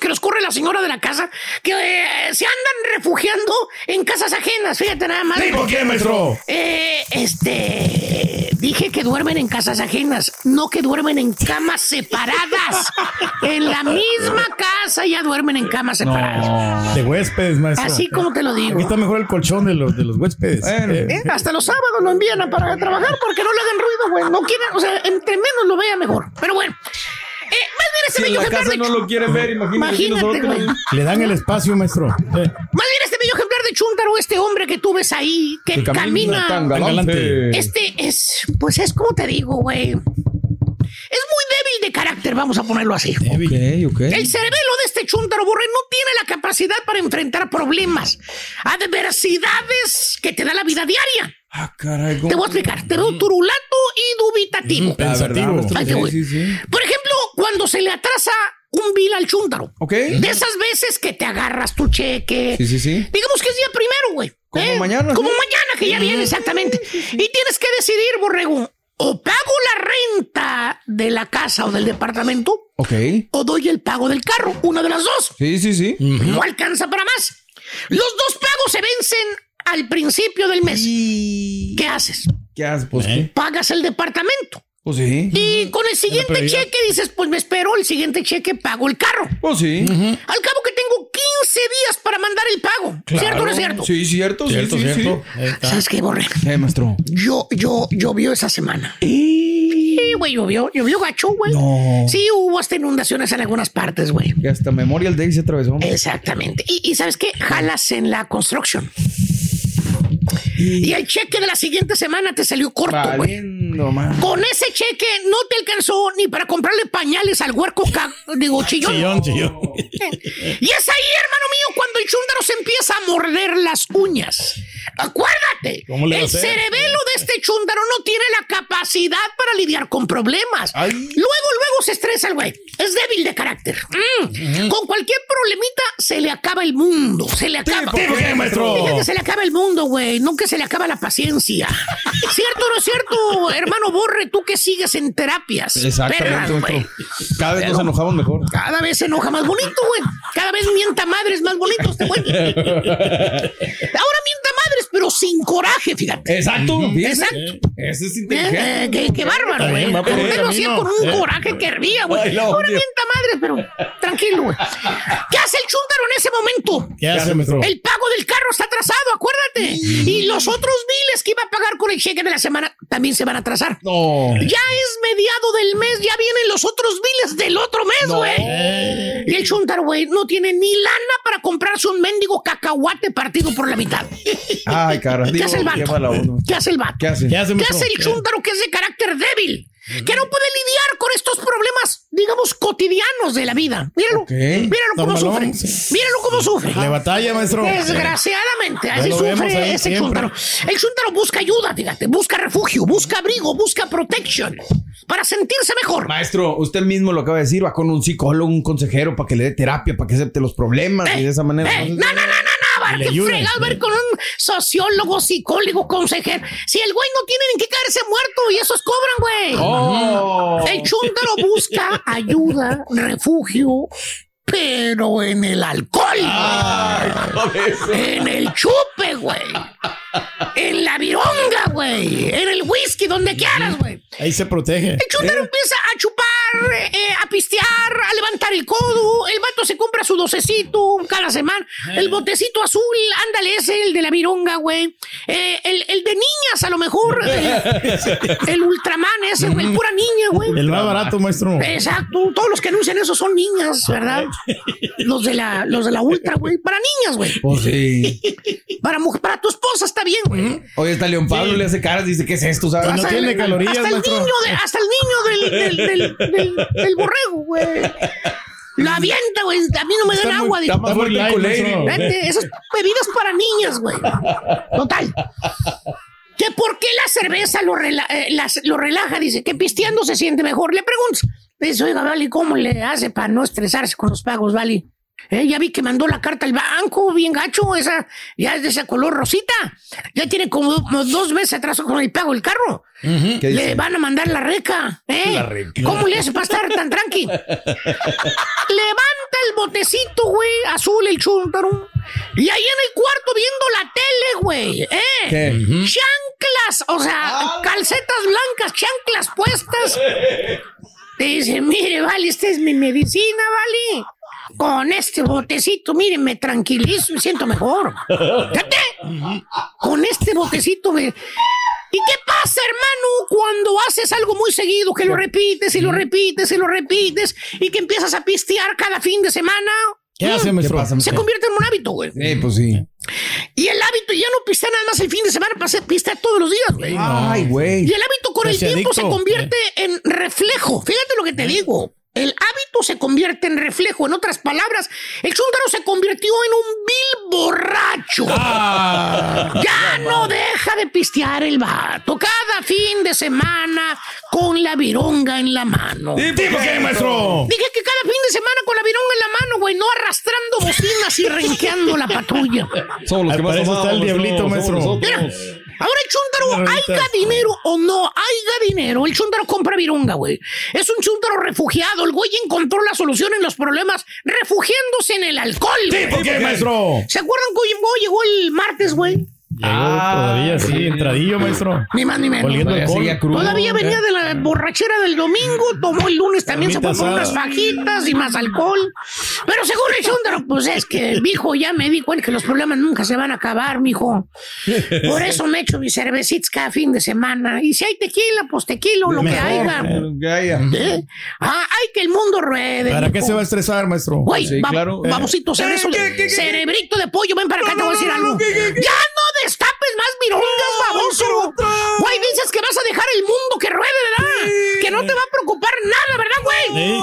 Que los corre la señora de la casa, que eh, se andan refugiando en casas ajenas, fíjate nada más. ¿por qué, maestro? Eh, este, dije que duermen en casas ajenas, no que duermen en camas separadas. en la misma casa ya duermen en camas separadas. De huéspedes, maestro. Así como te lo digo. Aquí está mejor el colchón de los, de los huéspedes. Eh, Eh, Hasta los sábados lo envían a para trabajar porque no le hagan ruido, güey. No quieren, o sea, entre menos lo vea mejor. Pero bueno. Eh, más bien este Si bello la ejemplar casa de no lo quieren ver, imagínate. Le dan el espacio, maestro. Eh, Más bien este bello ejemplar de Chuntaro, este hombre que tú ves ahí, que Que camina camina. galante. Este es, pues es como te digo, güey. Es muy débil de carácter, vamos a ponerlo así. Ok, ok. El cerebelo de este chuntaro borre no tiene la capacidad para enfrentar problemas, adversidades que te da la vida diaria. Ah, caray. Te voy a explicar. Te veo turulato y dubitativo. Verdad, sí, sí, sí. Por ejemplo, cuando se le atrasa un bill al chúntaro. Ok. De esas veces que te agarras tu cheque. Sí, sí, sí. Digamos que es día primero, güey. Como ¿eh? mañana, Como ¿sí? mañana, que ya viene, exactamente. Y tienes que decidir, borrego. O pago la renta de la casa o del departamento, Ok. o doy el pago del carro. Una de las dos. Sí, sí, sí. No alcanza para más. Los dos pagos se vencen al principio del mes. ¿Qué haces? ¿Qué haces? Pues, ¿qué? Pagas el departamento. Pues sí. Y con el siguiente cheque dices, pues me espero, el siguiente cheque pago el carro. Pues sí. Al cabo que tengo 15 días para mandar el pago. ¿Cierto o no es cierto? Sí, cierto, Cierto, sí, cierto. sí. ¿Sabes qué, Borre? Eh, maestro. Yo, yo, llovió esa semana. Sí, güey, llovió, llovió gacho, güey. No. Sí, hubo hasta inundaciones en algunas partes, güey. Que hasta Memorial Day se atravesó. Exactamente. Y, y ¿sabes qué? Jalas en la construction. Y el cheque de la siguiente semana te salió corto, güey. Man. Con ese cheque no te alcanzó ni para comprarle pañales al huerco, ca- digo, chillón. Chillón, chillón. Y es ahí, hermano mío, cuando el chúndaro se empieza a morder las uñas. Acuérdate, ¿Cómo le va a el cerebelo de este chúndaro no tiene la capacidad para lidiar con problemas. Luego, luego se estresa el güey. Es débil de carácter. Mm. Con cualquier problemita se le acaba el mundo. Se le acaba. ¿por qué, maestro? Dije que se le acaba el mundo, güey. No que se le acaba la paciencia. ¿Cierto o no es cierto, hermano Borre? Tú que sigues en terapias. Exactamente, Perras. Cada vez nos enojamos mejor. Cada vez se enoja más bonito, güey. Cada vez mienta madres más bonito este güey. Ahora mienta madres, sin coraje, fíjate. Exacto. Exacto. Ese es Eh, inteligente. eh, qué, qué bárbaro, güey. Usted lo hacía con un Eh. coraje que hervía, güey. Ahora mienta madres, pero tranquilo, güey. ¿Qué hace el chúntaro en ese momento? ¿Qué hace, maestro? El pago del carro está atrasado, acuérdate. Y los otros biles que iba a pagar con el cheque de la semana también se van a atrasar. No. Ya es mediado del mes, ya vienen los otros biles del otro mes, No. güey. Y el chúntaro, güey, no tiene ni lana comprarse un mendigo cacahuate partido por la mitad. Ay, cara. ¿Qué digo, hace el vato? qué mala onda. ¿Qué hace el vato? ¿Qué hace? ¿Qué hace, ¿Qué maestro? hace el chúntaro que es de carácter débil? Que no puede lidiar con estos problemas, digamos, cotidianos de la vida. Míralo. Ok. Míralo cómo sufre. Míralo cómo sufre. Le batalla, maestro. Desgraciadamente, así sufre ese chúntaro. El chúntaro busca ayuda, fíjate, busca refugio, busca abrigo, busca protection para sentirse mejor. Maestro, usted mismo lo acaba de decir, va con un psicólogo, un consejero para que le dé terapia, para que acepte los problemas y de esa manera. Eh, no no, no, que ayuden. fregado, ir con un sociólogo, psicólogo, consejero. Si el güey no tiene ni que caerse muerto y esos cobran, güey. Oh. El chúntaro busca ayuda, refugio, pero en el alcohol. en el chupe, güey. En la vironga, güey. En el whisky, donde quieras, güey. Ahí se protege. El chúntaro empieza a chupar, eh, a pistear, a levantar el codo. El vato se compra su docecito cada semana. El botecito azul, ándale, ese, el de la vironga, güey. Eh, el, el de niñas, a lo mejor. El, Ultraman ese, güey. Pura niña, güey. El más barato, maestro. Exacto, todos los que anuncian eso son niñas, ¿verdad? Los de la, los de la ultra, güey, para niñas, güey. Pues sí. Para, para tu esposa está bien, güey. Oye, está León Pablo, le hace caras, dice, ¿qué es esto? ¿sabes? no Hasta tiene el- calorías, hasta el niño de- hasta el niño del, del, del, del- del borrego, güey. Lo avienta, güey. A mí no me dan Está muy- agua. está digo. más esas bebidas para niñas, güey. Total. Que por qué la cerveza lo, rela- eh, las- lo relaja, dice, que pisteando se siente mejor. Le preguntas, dice, oiga, Vali, ¿cómo le hace para no estresarse con los pagos, Vali? Eh, ya vi que mandó la carta al banco, bien gacho, esa, ya es de ese color rosita. Ya tiene como do- dos meses atraso con el pago del carro. ¿Qué Le dice? van a mandar la reca. ¿eh? La reca. ¿Cómo le hace para estar tan tranqui? Levanta el botecito, güey, azul, el chúntaro. Y ahí en el cuarto viendo la tele, güey. ¿eh? Chanclas, o sea, calcetas blancas, chanclas puestas. Te dice, mire, vale, esta es mi medicina, vale. Con este botecito, mire, me tranquilizo y siento mejor. Fíjate, con este botecito me... ¿Y qué pasa, hermano, cuando haces algo muy seguido, que lo repites y lo repites y lo repites y que empiezas a pistear cada fin de semana? ¿Qué Mm, hace, maestro? pasa, Se convierte en un hábito, güey. Sí, pues sí. Y el hábito ya no pistea nada más el fin de semana, pasa pistea todos los días, güey. Ay, güey. Y el hábito con el Ese tiempo se adicto. convierte en reflejo. Fíjate lo que te digo. El hábito se convierte en reflejo. En otras palabras, el chúntaro se convirtió en un vil borracho. ya no deja de pistear el vato. Cada fin de semana con la vironga en la mano. ¿Tipo qué, maestro? Dije que cada fin de semana con la vironga en la mano, güey, no arrastrando bocinas y renqueando la patrulla. Somos los Al que más está el diablito, maestro. Mira, ahora el haya revista. dinero o no haya dinero, el chúntaro compra virunga, güey. Es un chúntaro refugiado. El güey encontró la solución en los problemas refugiándose en el alcohol. güey. ¿Tipo qué, maestro? ¿Se acuerdan que llegó, llegó el martes, güey? Todavía sí, entradillo, maestro. Ni más ni menos. Todavía venía de la borrachera del domingo, tomó el lunes también, se compró unas fajitas y más alcohol. Pero según el chúndaro, pues es que, mijo, ya me di cuenta que los problemas nunca se van a acabar, mijo. Por eso me echo mis cervecitas cada fin de semana. Y si hay tequila, pues tequila o lo que haya. Ya, ya. ¿Eh? Ah, hay que el mundo ruede. ¿Para qué se va a estresar, maestro? Güey, Sí, va- claro. babosito, cerebro, cerebrito de pollo, ven para acá, te voy a decir algo. ¡Ya no destapes más virongas, baboso! Güey, dices que vas a dejar el mundo que ruede, ¿verdad? Que no te va a preocupar nada, ¿verdad, güey? Sí.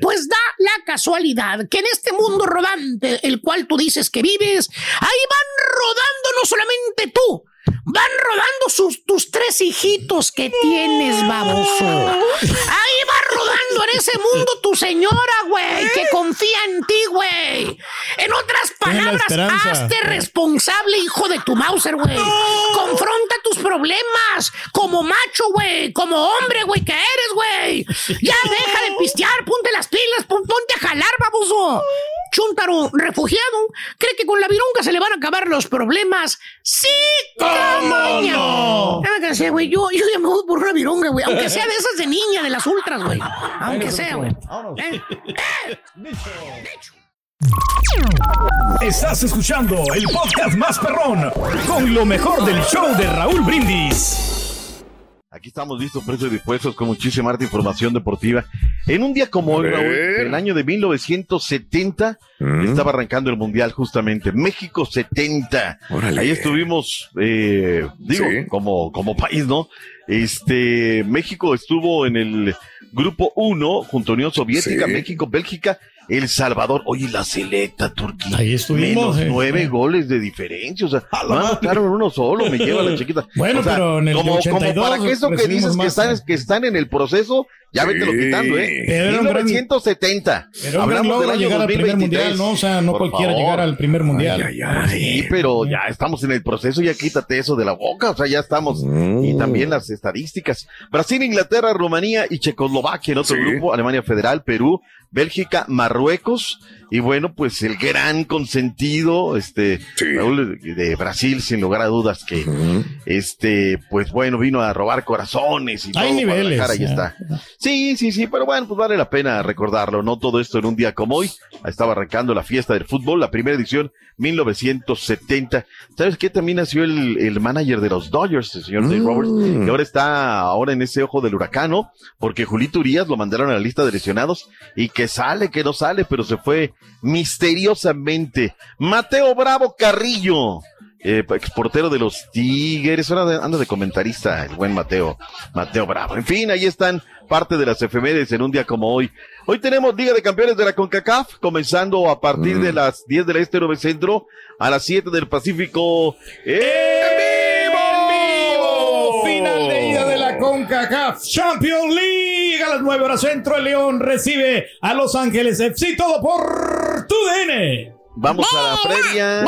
Pues da la casualidad que en este mundo rodante, el cual tú dices que vives, ahí van rodando no solamente tú, van rodando sus, tus tres hijitos que tienes, baboso. Ahí va rodando en ese mundo tu señora, güey, que confía en ti, güey. En otras palabras, hazte responsable, hijo de tu Mauser, güey. Confronta tus problemas como macho, güey, como hombre, güey, que eres, güey. Ya deja de pistear, ponte las pilas, pon- ponte a jalar, baboso. Chuntaro, refugiado, cree que con la vironga se le van a acabar los problemas. ¡Sí, Nada que sea, güey, yo, yo ya me voy por una vironga, güey. Aunque sea de esas de niña, de las ultras, güey. Aunque sea, güey. Eh, Estás escuchando el podcast más perrón con lo mejor del show de Raúl Brindis. Aquí estamos listos, precios dispuestos con muchísima arte información deportiva. En un día como hoy, en el año de 1970, estaba arrancando el Mundial justamente. México 70. Órale. Ahí estuvimos, eh, digo, Sí. como, como país, ¿no? Este, México estuvo en el grupo 1 junto a Unión Soviética, Sí. México, Bélgica, El Salvador. Oye, la selecta, Turquía. Ahí estuvimos, Menos eh. nueve goles de diferencia. O sea, no anotaron uno solo, me lleva la chiquita. Bueno, O sea, pero en el como, 82 como para que eso que dices que están, eh. que están en el proceso, ya Sí. vete lo quitando, ¿eh? Pero era un gran- 1970. Era un gran Hablamos del año llegar al primer 2023. mundial, ¿no? O sea, no Por cualquiera favor. llegar al primer mundial. Ay, ay, ay. Sí, pero ya estamos en el proceso, ya quítate eso de la boca, o sea, ya estamos. Mm. Y también las estadísticas. Brasil, Inglaterra, Rumanía y Checoslovaquia en otro Sí. grupo, Alemania Federal, Perú, Bélgica, Marruecos, y bueno, pues el gran consentido, este, Sí. Raúl, de Brasil, sin lugar a dudas, que este, pues bueno, vino a robar corazones y Hay todo. niveles, Guadalajara, ahí está. Sí, sí, sí, pero bueno, pues vale la pena recordarlo, ¿no? Todo esto en un día como hoy. Estaba arrancando la fiesta del fútbol, la primera edición, 1970. ¿Sabes qué? También nació el, el manager de los Dodgers, el señor Dave Mm. Roberts, que ahora está ahora en ese ojo del huracano, porque Julito Urias lo mandaron a la lista de lesionados y que sale, que no sale, pero se fue misteriosamente. Mateo Bravo Carrillo. Eh, exportero de los Tigres, ahora de- anda de comentarista el buen Mateo, Mateo Bravo. En fin, ahí están parte de las efemérides en un día como hoy. Hoy tenemos Liga de Campeones de la CONCACAF, comenzando a partir de las 10 del este, 9 centro, a las 7 del Pacífico. ¡En vivo! Final de ida de la CONCACAF Champions League. A las 9 horas centro, el León recibe a Los Ángeles FC. Todo por tu DN. Vamos a la previa.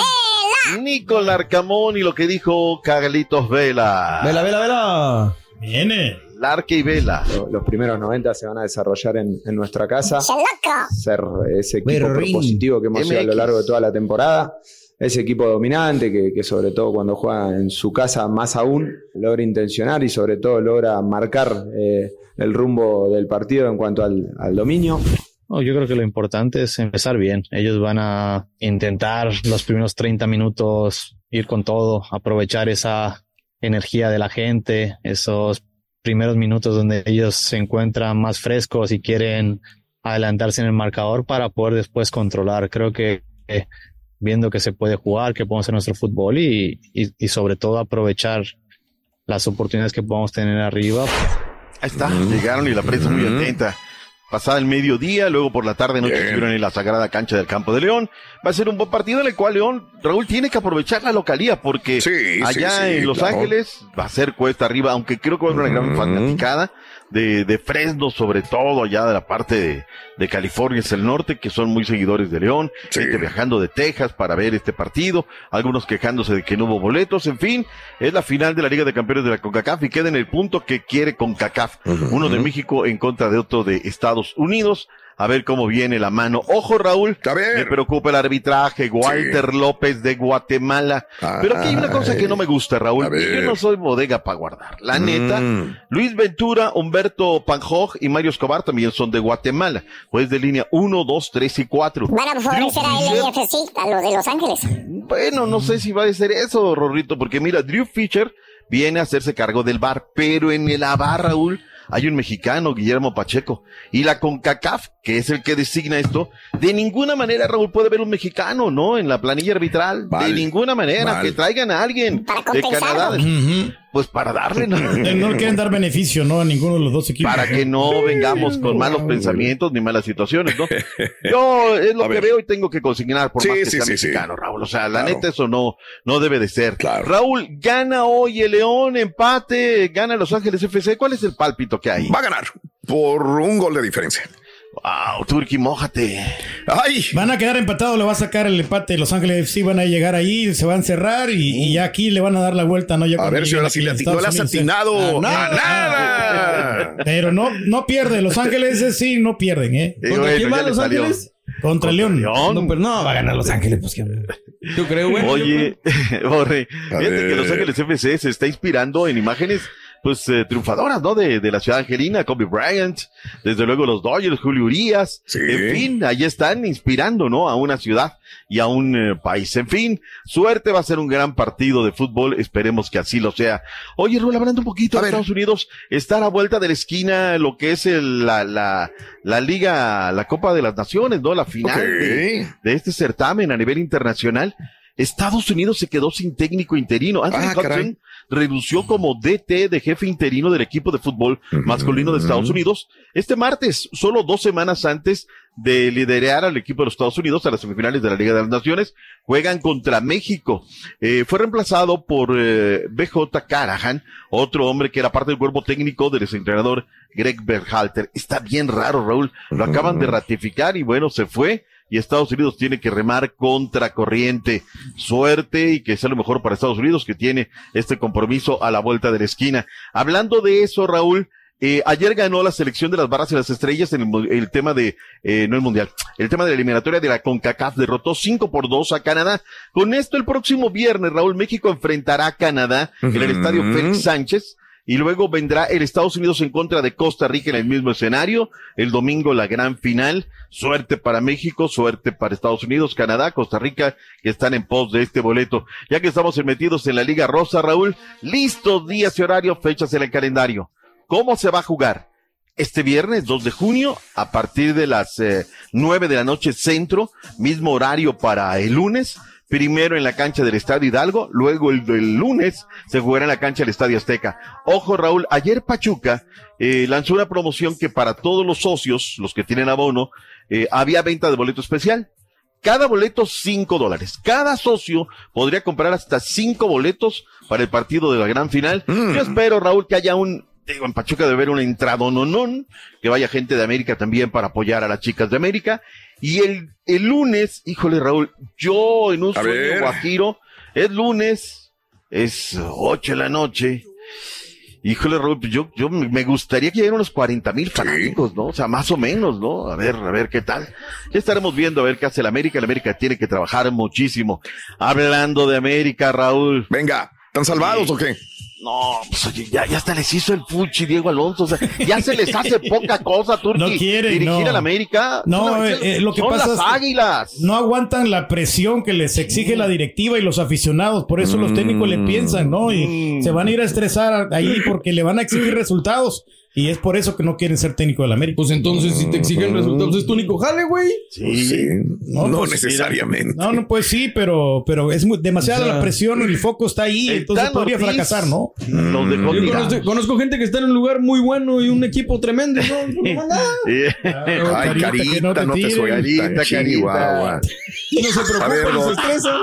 Nicolás Arcamón y lo que dijo Carlitos Vela. Vela, vela, vela. Viene. Larque y Vela. Los primeros 90 se van a desarrollar en, en nuestra casa. Ser ese equipo Berrín. propositivo que hemos sido a lo MX. largo de toda la temporada. Ese equipo dominante que, sobre todo cuando juega en su casa más aún logra intencionar y sobre todo logra marcar eh, el rumbo del partido en cuanto al, dominio. Yo creo que lo importante es empezar bien. Ellos van a intentar los primeros 30 minutos ir con todo, aprovechar esa energía de la gente, esos primeros minutos donde ellos se encuentran más frescos y quieren adelantarse en el marcador para poder después controlar. Creo que eh, viendo que se puede jugar, que podemos hacer nuestro fútbol y, y, y sobre todo aprovechar las oportunidades que podamos tener arriba. Ahí está, llegaron y la prensa muy atenta. Pasada el mediodía, luego por la tarde noche estuvieron en la sagrada cancha del campo de León. Va a ser un buen partido en el cual León, Raúl, tiene que aprovechar la localía porque Sí, allá sí, sí, en Los claro. Ángeles va a ser cuesta arriba, aunque creo que va a haber una gran fanaticada de, de Fresno, sobre todo allá de la parte de, de California, es el norte, que son muy seguidores de León, Sí. gente viajando de Texas para ver este partido, algunos quejándose de que no hubo boletos, en fin, es la final de la Liga de Campeones de la CONCACAF y queda en el punto que quiere CONCACAF, uno de México en contra de otro de Estados Unidos. A ver cómo viene la mano. Ojo, Raúl. A ver. Me preocupa el arbitraje. Walter López de Guatemala. Pero aquí hay una cosa que no me gusta, Raúl. Yo no soy bodega para guardar. La neta, Mm. Luis Ventura, Humberto Panjoj y Mario Escobar también son de Guatemala. Pues de línea 1, 2, 3 y 4. Van a favorecer a LAFC, a los de Los Ángeles. Bueno, no sé si va a ser eso, Rorrito, porque mira, Drew Fisher viene a hacerse cargo del bar, pero en el bar, Raúl, hay un mexicano, Guillermo Pacheco, y la CONCACAF, que es el que designa esto, de ninguna manera, Raúl, puede haber un mexicano, ¿no? En la planilla arbitral, de ninguna manera, vale. que traigan a alguien Para de compensarlo. Canadá. Pues para darle, ¿no? Eh, No le quieren dar beneficio, ¿no? A ninguno de los dos equipos. para que no vengamos con malos pensamientos ni malas situaciones, ¿no? Yo es lo que veo y tengo que consignar por Sí, más que sí, sea sí, sí. mexicano, Raúl. O sea, la Claro. neta eso no, no debe de ser. Raúl, gana hoy el León, empate, gana Los Ángeles FC. ¿Cuál es el pálpito que hay? Va a ganar por un gol de diferencia. Wow, Turki, mójate. Ay. Van a quedar empatados, le va a sacar el empate. Los Ángeles FC van a llegar ahí, se van a cerrar y, y ya aquí le van a dar la vuelta, ¿no? Ya A ver si ahora sí le no le has ¿eh? a nada. Pero no, no pierde. Los Ángeles sí no pierden, ¿eh? Sí, ¿Contra bueno, quién le Los salió. Ángeles? Contra León. León. No, pero no va a ganar Los Ángeles, pues que. Yo creo, güey. Oye, Borre, fíjate que Los Ángeles FC se está inspirando en imágenes pues eh, triunfadoras, ¿no? De, de la ciudad angelina, Kobe Bryant, desde luego los Dodgers, Julio Urias, en fin, ahí están inspirando, ¿no? A una ciudad y a un eh, país. En fin, suerte va a ser un gran partido de fútbol, esperemos que así lo sea. Oye, Rula, hablando un poquito de Estados Unidos, está a la vuelta de la esquina lo que es el- la, la, la Liga, la Copa de las Naciones, ¿no? La final de, de este certamen a nivel internacional. Estados Unidos se quedó sin técnico interino. Anthony Ah, Hudson renunció como DT de jefe interino del equipo de fútbol masculino de Estados Unidos este martes, solo dos semanas antes de liderar al equipo de los Estados Unidos a las semifinales de la Liga de las Naciones. Juegan contra México. Eh, fue reemplazado por eh, BJ Carahan, otro hombre que era parte del cuerpo técnico del entrenador Greg Berhalter. Está bien raro, Raúl. Lo acaban de ratificar y bueno, se fue y Estados Unidos tiene que remar contra corriente. Suerte y que sea lo mejor para Estados Unidos que tiene este compromiso a la vuelta de la esquina. Hablando de eso, Raúl, eh, ayer ganó la selección de las barras y las estrellas en el, el tema de, eh, no el mundial, el tema de la eliminatoria de la CONCACAF derrotó 5 por 2 a Canadá. Con esto el próximo viernes, Raúl, México enfrentará a Canadá en el estadio Félix Sánchez. Y luego vendrá el Estados Unidos en contra de Costa Rica en el mismo escenario. El domingo la gran final. Suerte para México, suerte para Estados Unidos, Canadá, Costa Rica, que están en pos de este boleto. Ya que estamos metidos en la Liga Rosa, Raúl, listos días y horarios, fechas en el calendario. ¿Cómo se va a jugar? Este viernes 2 de junio, a partir de las eh, 9 de la noche centro, mismo horario para el lunes. Primero en la cancha del Estadio Hidalgo, luego el, el lunes se jugará en la cancha del Estadio Azteca. Ojo, Raúl, ayer Pachuca eh, lanzó una promoción que para todos los socios, los que tienen abono, eh, había venta de boleto especial. Cada boleto cinco dólares. Cada socio podría comprar hasta cinco boletos para el partido de la gran final. Yo espero, Raúl, que haya un, digo, en Pachuca debe haber una entrada nonón, que vaya gente de América también para apoyar a las chicas de América. Y el, el lunes, híjole, Raúl, yo en un A sueño guajiro, es lunes, es ocho de la noche. Híjole, Raúl, pues yo, yo me gustaría que lleguen unos 40 mil fanáticos, ¿no? O sea, más o menos, ¿no? A ver, a ver qué tal. Ya estaremos viendo a ver qué hace la América. La América tiene que trabajar muchísimo. Hablando de América, Raúl. Venga, ¿están salvados o qué? No, pues oye, ya, ya hasta les hizo el fuchi Diego Alonso. O sea, ya se les hace poca cosa, Turki. No quieren, Dirigir no. a la América. No, eh, eh, lo que son pasa las es que águilas. no aguantan la presión que les exige la directiva y los aficionados. Por eso los técnicos le piensan, ¿no? Mm. Y se van a ir a estresar ahí porque le van a exigir resultados. Y es por eso que no quieren ser técnico de la América. Pues entonces, si te exigen resultados, es tu único jale, güey. Sí, no, pues, necesariamente. No, no, pues sí, pero, pero es muy- demasiada O sea, la presión, el foco está ahí, entonces podría Ortiz fracasar, ¿no? Los dejó Yo tirados. conozco, conozco gente que está en un lugar muy bueno y un equipo tremendo, ¿no? No nada. Ay, Carita, que no te no te Carita, chihuahua. No se preocupen, se Doc. estresan.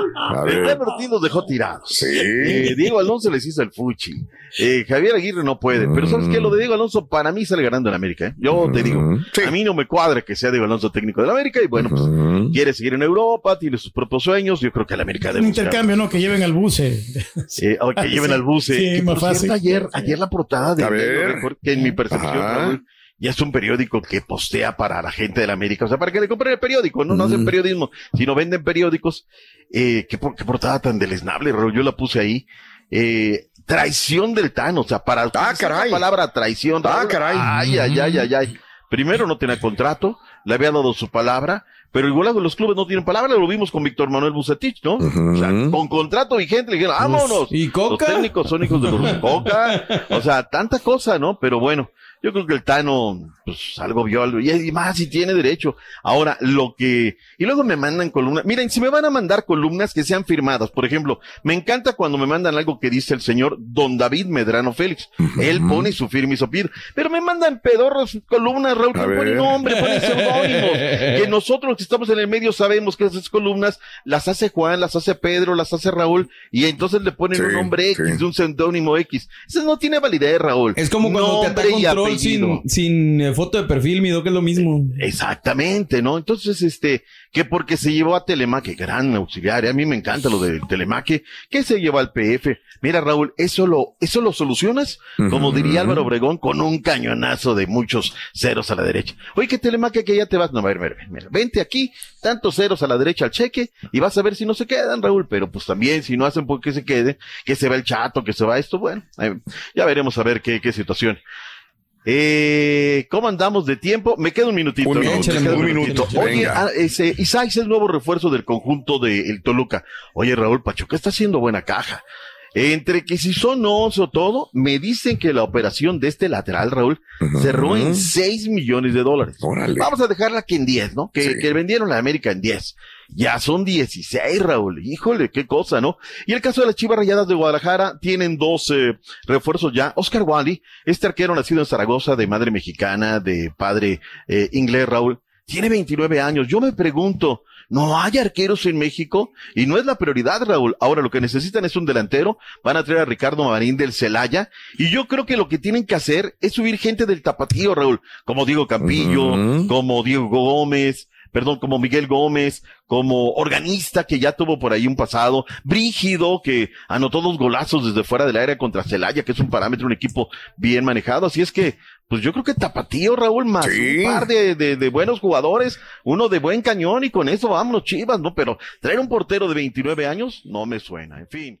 Ortiz los dejó tirados. Sí. Eh, Diego Alonso les hizo el fuchi. Eh, Javier Aguirre no puede. Pero ¿sabes qué? Lo de Diego Alonso para mí sale ganando en América. ¿eh? Yo te digo, Sí. a mí no me cuadra que sea Diego Alonso técnico de la América. Y bueno, pues Ujú. quiere seguir en Europa, tiene sus propios sueños. Yo creo que la América Un debe buscar. intercambio, ¿no? Que lleven al buce. Eh, o que lleven Sí, al bus. eh, sí, que, más fácil. cierto, ayer, ayer la portada de A ver. Record, que en mi percepción, Ajá. Raúl, ya es un periódico que postea para la gente de la América. O sea, para que le compren el periódico, no, no hacen periodismo, sino venden periódicos. Eh, qué, por- qué portada tan deleznable, Raúl. Yo la puse ahí. Eh, traición del Tano, o sea, para utilizar caray. la palabra traición. Ah, Raúl, caray. Ay, ay, ay, ay, ay. Primero no tenía contrato, le había dado su palabra, pero igual los clubes no tienen palabra, lo vimos con Víctor Manuel Bucetich, ¿no? O sea, con contrato vigente le dijeron, vámonos. ¿Y Coca? Los técnicos son hijos de los Coca. O sea, tanta cosa, ¿no? Pero bueno, yo creo que el Tano, pues algo vio algo, y y más si tiene derecho. Ahora, lo que, y luego me mandan columnas, miren, si me van a mandar columnas que sean firmadas, por ejemplo, me encanta cuando me mandan algo que dice el señor Don David Medrano Félix. Él pone su firma y su pir, pero me mandan pedorros columnas, Raúl, que ver. nombre, ponen seudónimos, que nosotros que estamos en el medio sabemos que esas columnas las hace Juan, las hace Pedro, las hace Raúl, y entonces le ponen un nombre X, un seudónimo X. Eso no tiene validez, Raúl. Es como cuando te ataca Nombre un sin, sin eh, foto de perfil, mi doc, es lo mismo. Exactamente, ¿no? Entonces, este, que porque se llevó a Telemaque, gran auxiliar, y a mí me encanta lo de Telemaque, que se llevó al PF. Mira, Raúl, eso lo, eso lo solucionas, como diría Álvaro Obregón, con un cañonazo de muchos ceros a la derecha. Oye, que Telemaque que ya te vas, no, a ver, mira, mira, vente aquí, tantos ceros a la derecha al cheque, y vas a ver si no se quedan, Raúl, pero pues también, si no hacen por que se quede, que se va el chato, que se va esto, bueno, eh, ya veremos a ver qué, qué situación. Eh, ¿Cómo andamos de tiempo? Me queda un minutito. Un ¿no? minuto, Me queda un minuto, Oye, ah, ese, Isaac es el nuevo refuerzo del conjunto del Toluca. Oye, Raúl Pachuca está haciendo buena caja. Entre que si son os o todo, me dicen que la operación de este lateral, Raúl, cerró en 6 millones de dólares. Vamos a dejarla que en 10, ¿no? Que, que vendieron a América en 10. Ya son 16, Raúl. Híjole, qué cosa, ¿no? Y el caso de las Chivas Rayadas de Guadalajara, tienen dos eh, refuerzos ya. Oscar Wally, este arquero nacido en Zaragoza, de madre mexicana, de padre eh, inglés, Raúl, tiene 29 años. Yo me pregunto, ¿no hay arqueros en México? Y no es la prioridad, Raúl. Ahora lo que necesitan es un delantero. Van a traer a Ricardo Marín del Celaya. Y yo creo que lo que tienen que hacer es subir gente del tapatío, Raúl. Como Diego Campillo, como Diego Gómez, perdón, como Miguel Gómez, como organista que ya tuvo por ahí un pasado, Brígido que anotó dos golazos desde fuera del área contra Celaya, que es un parámetro, un equipo bien manejado. Así es que, pues yo creo que Tapatío, Raúl, más un par de, de, de buenos jugadores, uno de buen cañón y con eso vámonos chivas, ¿no? Pero traer un portero de 29 años no me suena, en fin.